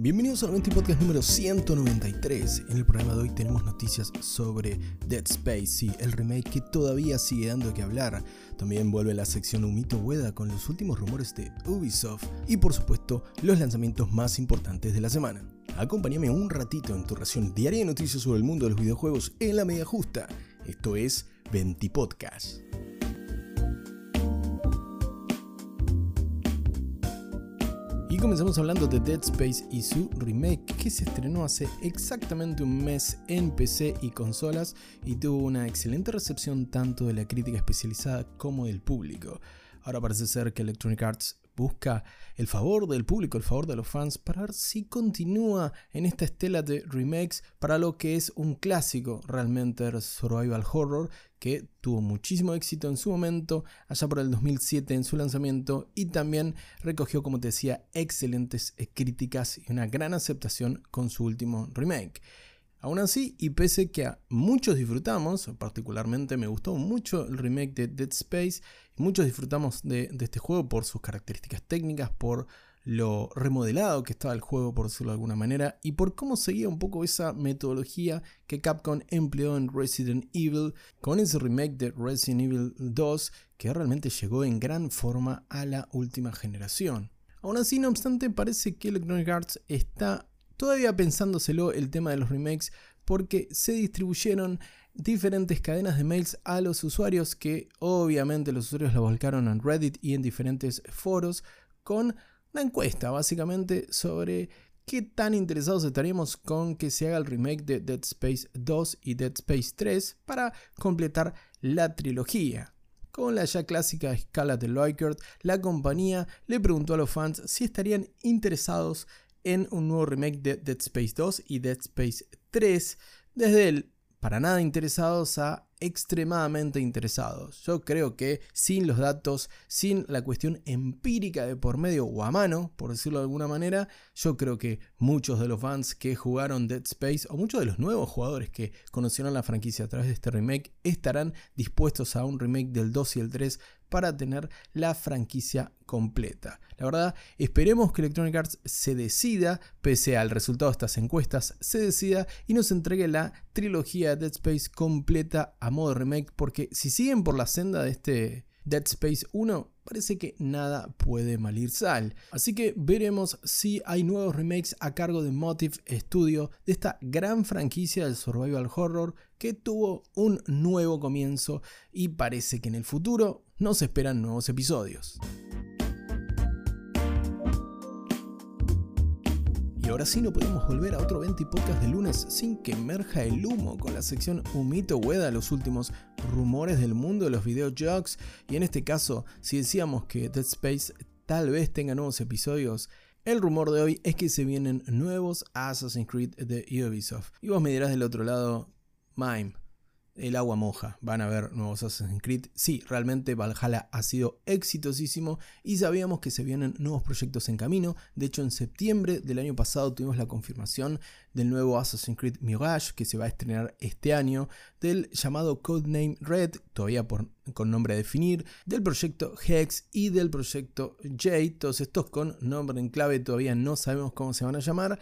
Bienvenidos al 20 Podcast número 193. En el programa de hoy tenemos noticias sobre Dead Space, sí, el remake que todavía sigue dando que hablar. También vuelve la sección Humito Hueda con los últimos rumores de Ubisoft y por supuesto los lanzamientos más importantes de la semana. Acompáñame un ratito en tu ración diaria de noticias sobre el mundo de los videojuegos en la media justa. Esto es 20 Podcast. Y comenzamos hablando de Dead Space y su remake que se estrenó hace exactamente un mes en PC y consolas y tuvo una excelente recepción tanto de la crítica especializada como del público. Ahora parece ser que Electronic Arts busca el favor del público, el favor de los fans, para ver si continúa en esta estela de remakes para lo que es un clásico realmente survival horror que tuvo muchísimo éxito en su momento, allá por el 2007 en su lanzamiento y también recogió, como te decía, excelentes críticas y una gran aceptación con su último remake. Aún así, y pese que a muchos disfrutamos, particularmente me gustó mucho el remake de Dead Space, muchos disfrutamos de, este juego por sus características técnicas, por lo remodelado que estaba el juego, por decirlo de alguna manera, y por cómo seguía un poco esa metodología que Capcom empleó en Resident Evil, con ese remake de Resident Evil 2, que realmente llegó en gran forma a la última generación. Aún así, no obstante, parece que Electronic Arts está todavía pensándoselo el tema de los remakes porque se distribuyeron diferentes cadenas de mails a los usuarios que obviamente los usuarios lo volcaron en Reddit y en diferentes foros con una encuesta básicamente sobre qué tan interesados estaríamos con que se haga el remake de Dead Space 2 y Dead Space 3 para completar la trilogía. Con la ya clásica escala de Loikert, la compañía le preguntó a los fans si estarían interesados en un nuevo remake de Dead Space 2 y Dead Space 3, desde el para nada interesados a extremadamente interesados. Yo creo que sin los datos, sin la cuestión empírica de por medio o a mano, por decirlo de alguna manera, yo creo que muchos de los fans que jugaron Dead Space o muchos de los nuevos jugadores que conocieron la franquicia a través de este remake estarán dispuestos a un remake del 2 y el 3 para tener la franquicia completa. La verdad, esperemos que Electronic Arts se decida, pese al resultado de estas encuestas, se decida y nos entregue la trilogía Dead Space completa a modo remake, porque si siguen por la senda de este Dead Space 1, parece que nada puede malir sal. Así que veremos si hay nuevos remakes a cargo de Motive Studio de esta gran franquicia del survival horror que tuvo un nuevo comienzo y parece que en el futuro nos esperan nuevos episodios. Y ahora sí no podemos volver a otro 20 podcast de lunes sin que emerja el humo con la sección Humito Hueda, los últimos rumores del mundo de los videojuegos. Y en este caso, si decíamos que Dead Space tal vez tenga nuevos episodios, el rumor de hoy es que se vienen nuevos Assassin's Creed de Ubisoft. Y vos me dirás del otro lado, Mime el agua moja. Van a ver nuevos Assassin's Creed. Sí, realmente Valhalla ha sido exitosísimo y sabíamos que se vienen nuevos proyectos en camino. De hecho, en septiembre del año pasado tuvimos la confirmación del nuevo Assassin's Creed Mirage que se va a estrenar este año, del llamado Codename Red, todavía por, con nombre a definir, del proyecto Hex y del proyecto Jade. Todos estos con nombre en clave, todavía no sabemos cómo se van a llamar.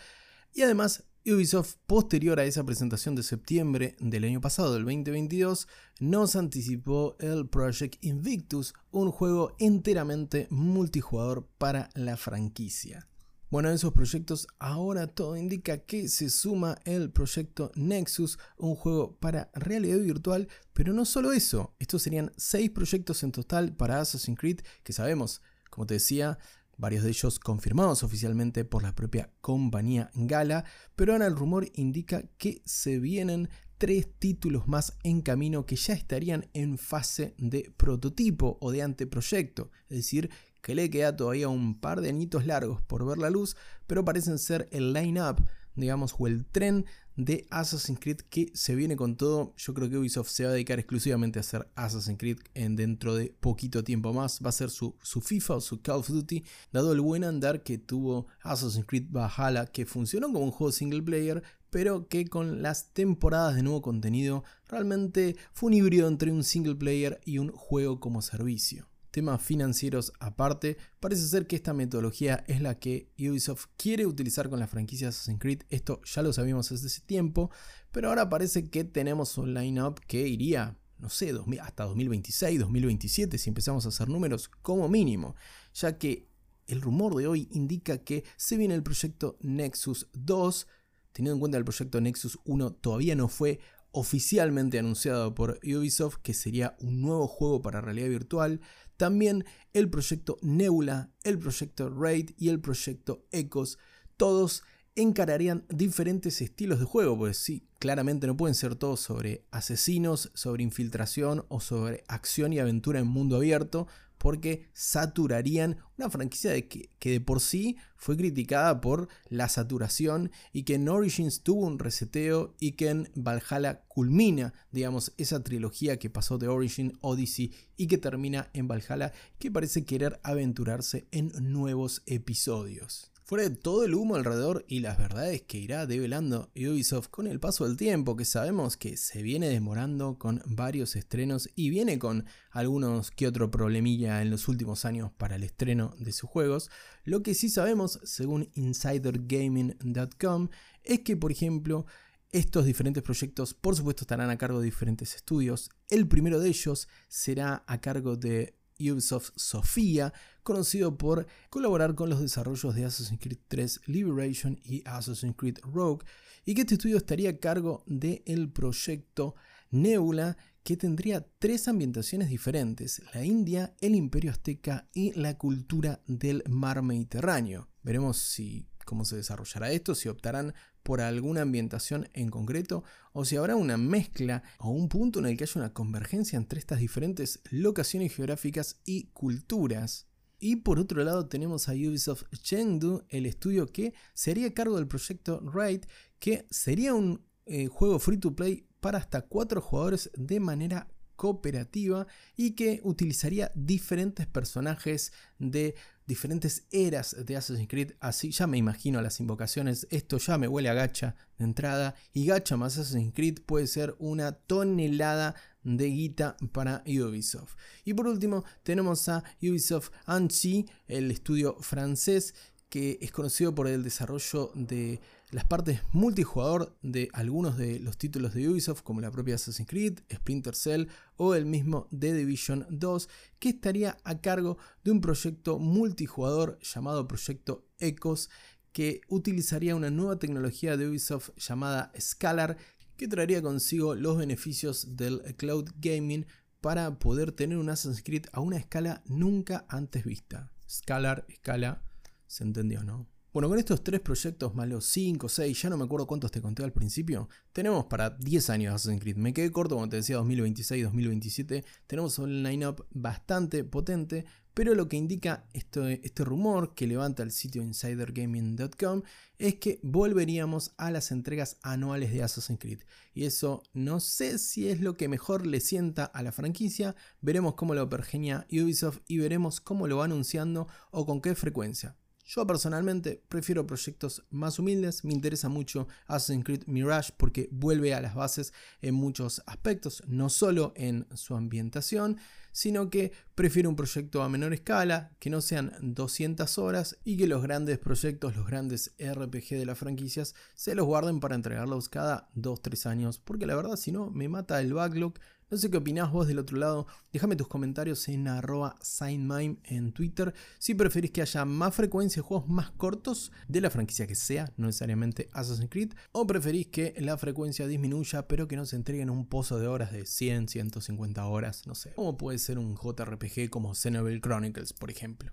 Y además Ubisoft, posterior a esa presentación de septiembre del año pasado, del 2022, nos anticipó el Project Invictus, un juego enteramente multijugador para la franquicia. Bueno, en esos proyectos ahora todo indica que se suma el proyecto Nexus, un juego para realidad virtual, pero no solo eso, estos serían seis proyectos en total para Assassin's Creed que sabemos, como te decía, varios de ellos confirmados oficialmente por la propia compañía Gala, pero ahora el rumor indica que se vienen tres títulos más en camino que ya estarían en fase de prototipo o de anteproyecto, es decir, que le queda todavía un par de añitos largos por ver la luz, pero parecen ser el line-up, digamos, o el tren de Assassin's Creed que se viene con todo. Yo creo que Ubisoft se va a dedicar exclusivamente a hacer Assassin's Creed en dentro de poquito tiempo más. Va a ser su, su FIFA o su Call of Duty, dado el buen andar que tuvo Assassin's Creed Valhalla, que funcionó como un juego single player, pero que con las temporadas de nuevo contenido realmente fue un híbrido entre un single player y un juego como servicio. Temas financieros aparte, parece ser que esta metodología es la que Ubisoft quiere utilizar con la franquicia Assassin's Creed. Esto ya lo sabíamos desde ese tiempo, pero ahora parece que tenemos un line-up que iría, no sé, hasta 2026, 2027, si empezamos a hacer números como mínimo, ya que el rumor de hoy indica que se viene el proyecto Nexus 2, teniendo en cuenta el proyecto Nexus 1 todavía no fue oficialmente anunciado por Ubisoft, que sería un nuevo juego para realidad virtual, también el proyecto Nebula, el proyecto Raid y el proyecto Ecos, todos encararían diferentes estilos de juego, pues sí, claramente no pueden ser todos sobre asesinos, sobre infiltración o sobre acción y aventura en mundo abierto, porque saturarían una franquicia que, de por sí fue criticada por la saturación y que en Origins tuvo un reseteo y que en Valhalla culmina, digamos, esa trilogía que pasó de Origin, Odyssey y que termina en Valhalla, que parece querer aventurarse en nuevos episodios. Fuera de todo el humo alrededor y las verdades que irá develando Ubisoft con el paso del tiempo, que sabemos que se viene demorando con varios estrenos y viene con algunos que otro problemilla en los últimos años para el estreno de sus juegos, lo que sí sabemos, según insidergaming.com, es que, por ejemplo, estos diferentes proyectos, por supuesto, estarán a cargo de diferentes estudios. El primero de ellos será a cargo de Ubisoft Sofía, conocido por colaborar con los desarrollos de Assassin's Creed 3 Liberation y Assassin's Creed Rogue, y que este estudio estaría a cargo del proyecto Nebula, que tendría tres ambientaciones diferentes, la India, el Imperio Azteca y la cultura del mar Mediterráneo. Veremos si cómo se desarrollará esto, si optarán por alguna ambientación en concreto o si habrá una mezcla o un punto en el que haya una convergencia entre estas diferentes locaciones geográficas y culturas. Y por otro lado tenemos a Ubisoft Chengdu, el estudio que sería cargo del proyecto Raid, que sería un eh, juego free to play para hasta cuatro jugadores de manera cooperativa y que utilizaría diferentes personajes de diferentes eras de Assassin's Creed. Así ya me imagino las invocaciones. Esto ya me huele a gacha de entrada. Y gacha más Assassin's Creed puede ser una tonelada de guita para Ubisoft. Y por último tenemos a Ubisoft Annecy, el estudio francés que es conocido por el desarrollo de las partes multijugador de algunos de los títulos de Ubisoft, como la propia Assassin's Creed, Splinter Cell o el mismo The Division 2, que estaría a cargo de un proyecto multijugador llamado Proyecto Ecos, que utilizaría una nueva tecnología de Ubisoft llamada Scalar, que traería consigo los beneficios del cloud gaming para poder tener un Assassin's Creed a una escala nunca antes vista. Scalar, escala, se entendió, ¿no? Bueno, con estos tres proyectos, más los 5, 6, ya no me acuerdo cuántos te conté al principio, tenemos para 10 años Assassin's Creed. Me quedé corto como te decía 2026, 2027. Tenemos un line-up bastante potente, pero lo que indica este, este rumor que levanta el sitio insidergaming.com es que volveríamos a las entregas anuales de Assassin's Creed. Y eso no sé si es lo que mejor le sienta a la franquicia. Veremos cómo lo pergenia Ubisoft y veremos cómo lo va anunciando o con qué frecuencia. Yo personalmente prefiero proyectos más humildes, me interesa mucho Assassin's Creed Mirage porque vuelve a las bases en muchos aspectos, no solo en su ambientación, sino que prefiero un proyecto a menor escala, que no sean 200 horas y que los grandes proyectos, los grandes RPG de las franquicias, se los guarden para entregarlos cada 2-3 años, porque la verdad si no me mata el backlog, no sé qué opinás vos del otro lado. Déjame tus comentarios en arroba signmime en Twitter. Si preferís que haya más frecuencia de juegos más cortos de la franquicia que sea, no necesariamente Assassin's Creed. O preferís que la frecuencia disminuya, pero que no se entreguen un pozo de horas de 100, 150 horas. No sé. Como puede ser un JRPG como Xenoblade Chronicles, por ejemplo.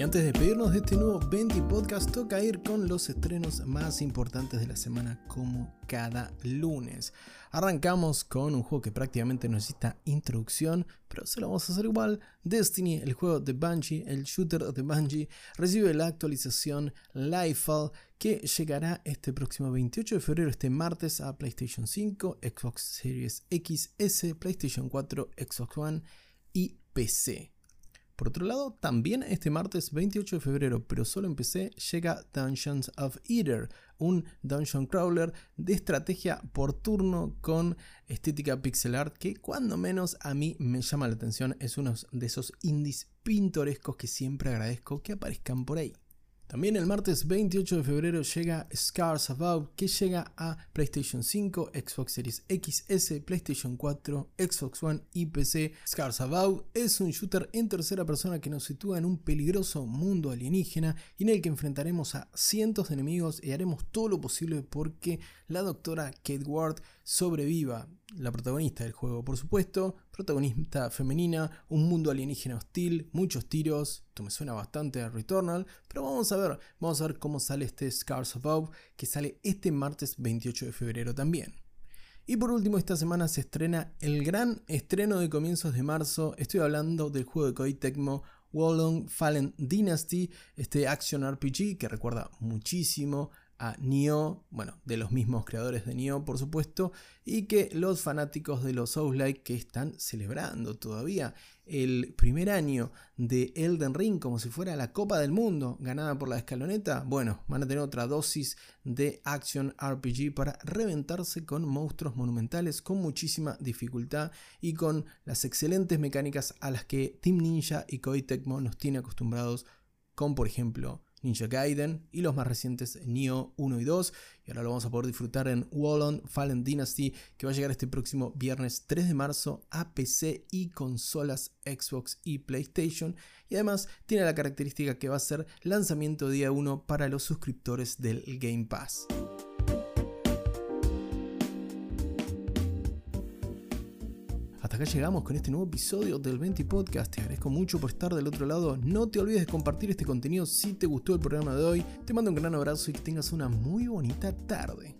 Y antes de pedirnos de este nuevo 20 podcast, toca ir con los estrenos más importantes de la semana como cada lunes. Arrancamos con un juego que prácticamente necesita introducción, pero se lo vamos a hacer igual. Destiny, el juego de Bungie, el shooter de Bungie, recibe la actualización Lightfall que llegará este próximo 28 de febrero, este martes, a PlayStation 5, Xbox Series XS, PlayStation 4, Xbox One y PC. Por otro lado, también este martes 28 de febrero, pero solo en PC, llega Dungeons of Eater, un dungeon crawler de estrategia por turno con estética pixel art que cuando menos a mí me llama la atención, es uno de esos indies pintorescos que siempre agradezco que aparezcan por ahí. También el martes 28 de febrero llega Scars Above, que llega a PlayStation 5, Xbox Series XS, PlayStation 4, Xbox One y PC. Scars Above es un shooter en tercera persona que nos sitúa en un peligroso mundo alienígena en el que enfrentaremos a cientos de enemigos y haremos todo lo posible porque la doctora Kate Ward sobreviva. La protagonista del juego, por supuesto, protagonista femenina, un mundo alienígena hostil, muchos tiros, esto me suena bastante a Returnal, pero vamos a ver, vamos a ver cómo sale este Scars Above, que sale este martes 28 de febrero también. Y por último, esta semana se estrena el gran estreno de comienzos de marzo. Estoy hablando del juego de Koei Tecmo Wolong Fallen Dynasty, este action RPG que recuerda muchísimo a Nioh, bueno, de los mismos creadores de Nioh, por supuesto, y que los fanáticos de los Souls-like que están celebrando todavía el primer año de Elden Ring como si fuera la Copa del Mundo ganada por la escaloneta, bueno, van a tener otra dosis de action RPG para reventarse con monstruos monumentales con muchísima dificultad y con las excelentes mecánicas a las que Team Ninja y Koei Tecmo nos tiene acostumbrados con por ejemplo Ninja Gaiden y los más recientes Nioh 1 y 2. Y ahora lo vamos a poder disfrutar en Wallon Fallen Dynasty, que va a llegar este próximo viernes 3 de marzo a PC y consolas Xbox y PlayStation. Y además tiene la característica que va a ser lanzamiento día 1 para los suscriptores del Game Pass. Hasta acá llegamos con este nuevo episodio del 20 Podcast. Te agradezco mucho por estar del otro lado. No te olvides de compartir este contenido si te gustó el programa de hoy. Te mando un gran abrazo y que tengas una muy bonita tarde.